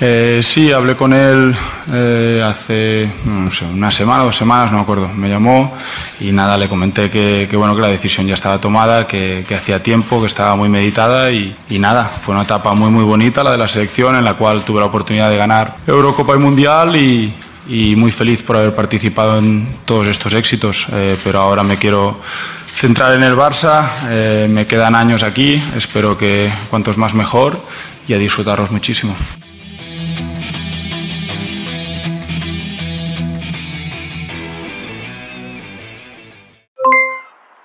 Eh, sí, hablé con él eh, hace sé, una semana dos semanas, no me acuerdo. Me llamó y nada, le comenté que, bueno, que la decisión ya estaba tomada, que, hacía tiempo, que estaba muy meditada y, nada, fue una etapa muy muy bonita la de la selección en la cual tuve la oportunidad de ganar Eurocopa y Mundial y, y muy feliz por haber participado en todos estos éxitos, eh, pero ahora me quiero centrar en el Barça, eh, me quedan años aquí, espero que cuantos más mejor y a disfrutarlos muchísimo.